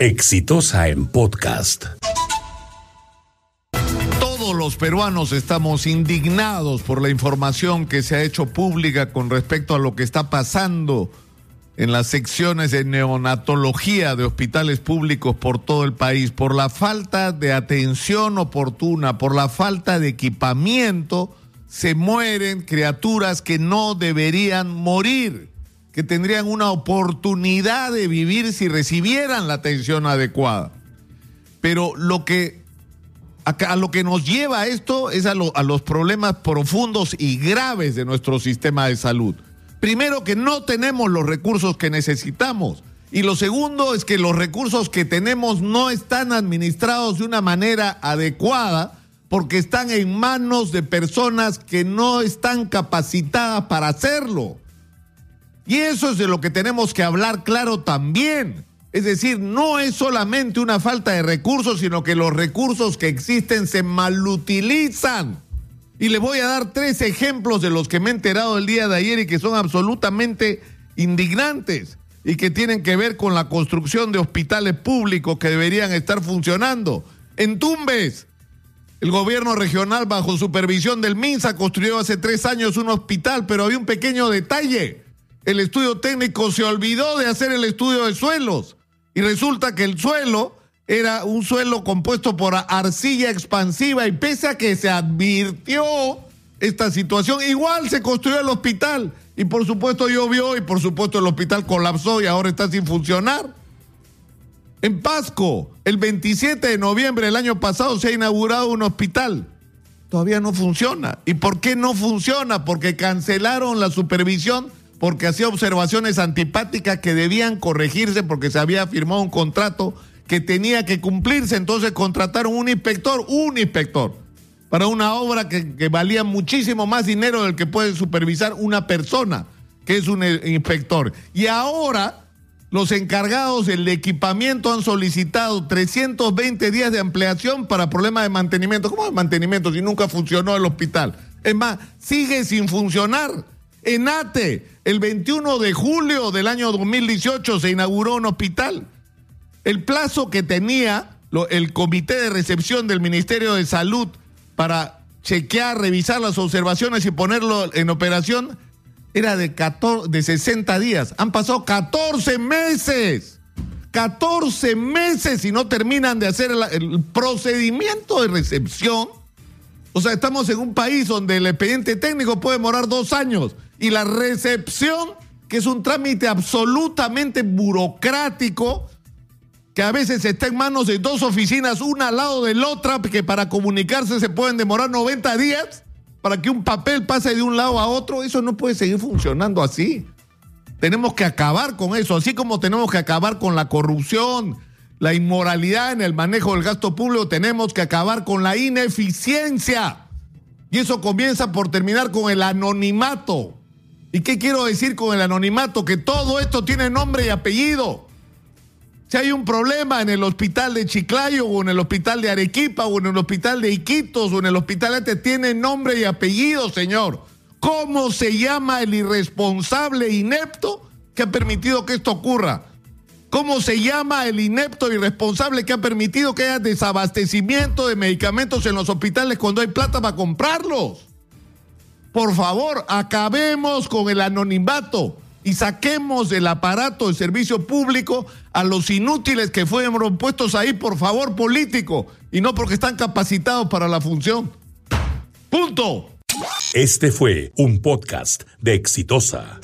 Exitosa en podcast. Todos los peruanos estamos indignados por la información que se ha hecho pública con respecto a lo que está pasando en las secciones de neonatología de hospitales públicos por todo el país, por la falta de atención oportuna, por la falta de equipamiento, se mueren criaturas que no deberían morir que tendrían una oportunidad de vivir si recibieran la atención adecuada. Pero lo que a, lo que nos lleva esto es a, a los problemas profundos y graves de nuestro sistema de salud. Primero que no tenemos los recursos que necesitamos. Y lo segundo es que los recursos que tenemos no están administrados de una manera adecuada porque están en manos de personas que no están capacitadas para hacerlo. Y eso es de lo que tenemos que hablar claro también. Es decir, no es solamente una falta de recursos, sino que los recursos que existen se malutilizan. Y le voy a dar tres ejemplos de los que me he enterado el día de ayer y que son absolutamente indignantes y que tienen que ver con la construcción de hospitales públicos que deberían estar funcionando. En Tumbes, el gobierno regional bajo supervisión del MINSA construyó hace tres años un hospital, pero había un pequeño detalle el estudio técnico se olvidó de hacer el estudio de suelos y resulta que el suelo era un suelo compuesto por arcilla expansiva y pese a que se advirtió esta situación, igual se construyó el hospital y por supuesto llovió y por supuesto el hospital colapsó y ahora está sin funcionar. En Pasco, el 27 de noviembre del año pasado se ha inaugurado un hospital. Todavía no funciona. ¿Y por qué no funciona? Porque cancelaron la supervisión porque hacía observaciones antipáticas que debían corregirse porque se había firmado un contrato que tenía que cumplirse. Entonces contrataron un inspector, un inspector, para una obra que, valía muchísimo más dinero del que puede supervisar una persona, que es un inspector. Y ahora los encargados del equipamiento han solicitado 320 días de ampliación para problemas de mantenimiento. ¿Cómo de mantenimiento si nunca funcionó el hospital? Es más, sigue sin funcionar. ENATE, el 21 de julio del año 2018 se inauguró un hospital. El plazo que tenía el comité de recepción del Ministerio de Salud para chequear, revisar las observaciones y ponerlo en operación era de, 14, de 60 días. Han pasado 14 meses. 14 meses y no terminan de hacer el procedimiento de recepción. O sea, estamos en un país donde el expediente técnico puede demorar dos años y la recepción, que es un trámite absolutamente burocrático, que a veces está en manos de dos oficinas, una al lado de la otra, que para comunicarse se pueden demorar 90 días, para que un papel pase de un lado a otro, eso no puede seguir funcionando así. Tenemos que acabar con eso, así como tenemos que acabar con la corrupción, la inmoralidad en el manejo del gasto público, tenemos que acabar con la ineficiencia. Y eso comienza por terminar con el anonimato. ¿Y qué quiero decir con el anonimato? Que todo esto tiene nombre y apellido. Si hay un problema en el hospital de Chiclayo o en el hospital de Arequipa o en el hospital de Iquitos o en el hospital este, tiene nombre y apellido, señor. ¿Cómo se llama el irresponsable inepto que ha permitido que esto ocurra? ¿Cómo se llama el inepto irresponsable que ha permitido que haya desabastecimiento de medicamentos en los hospitales cuando hay plata para comprarlos? Por favor, acabemos con el anonimato y saquemos del aparato de servicio público a los inútiles que fueron puestos ahí por favor político y no porque están capacitados para la función. Punto. Este fue un podcast de Exitosa.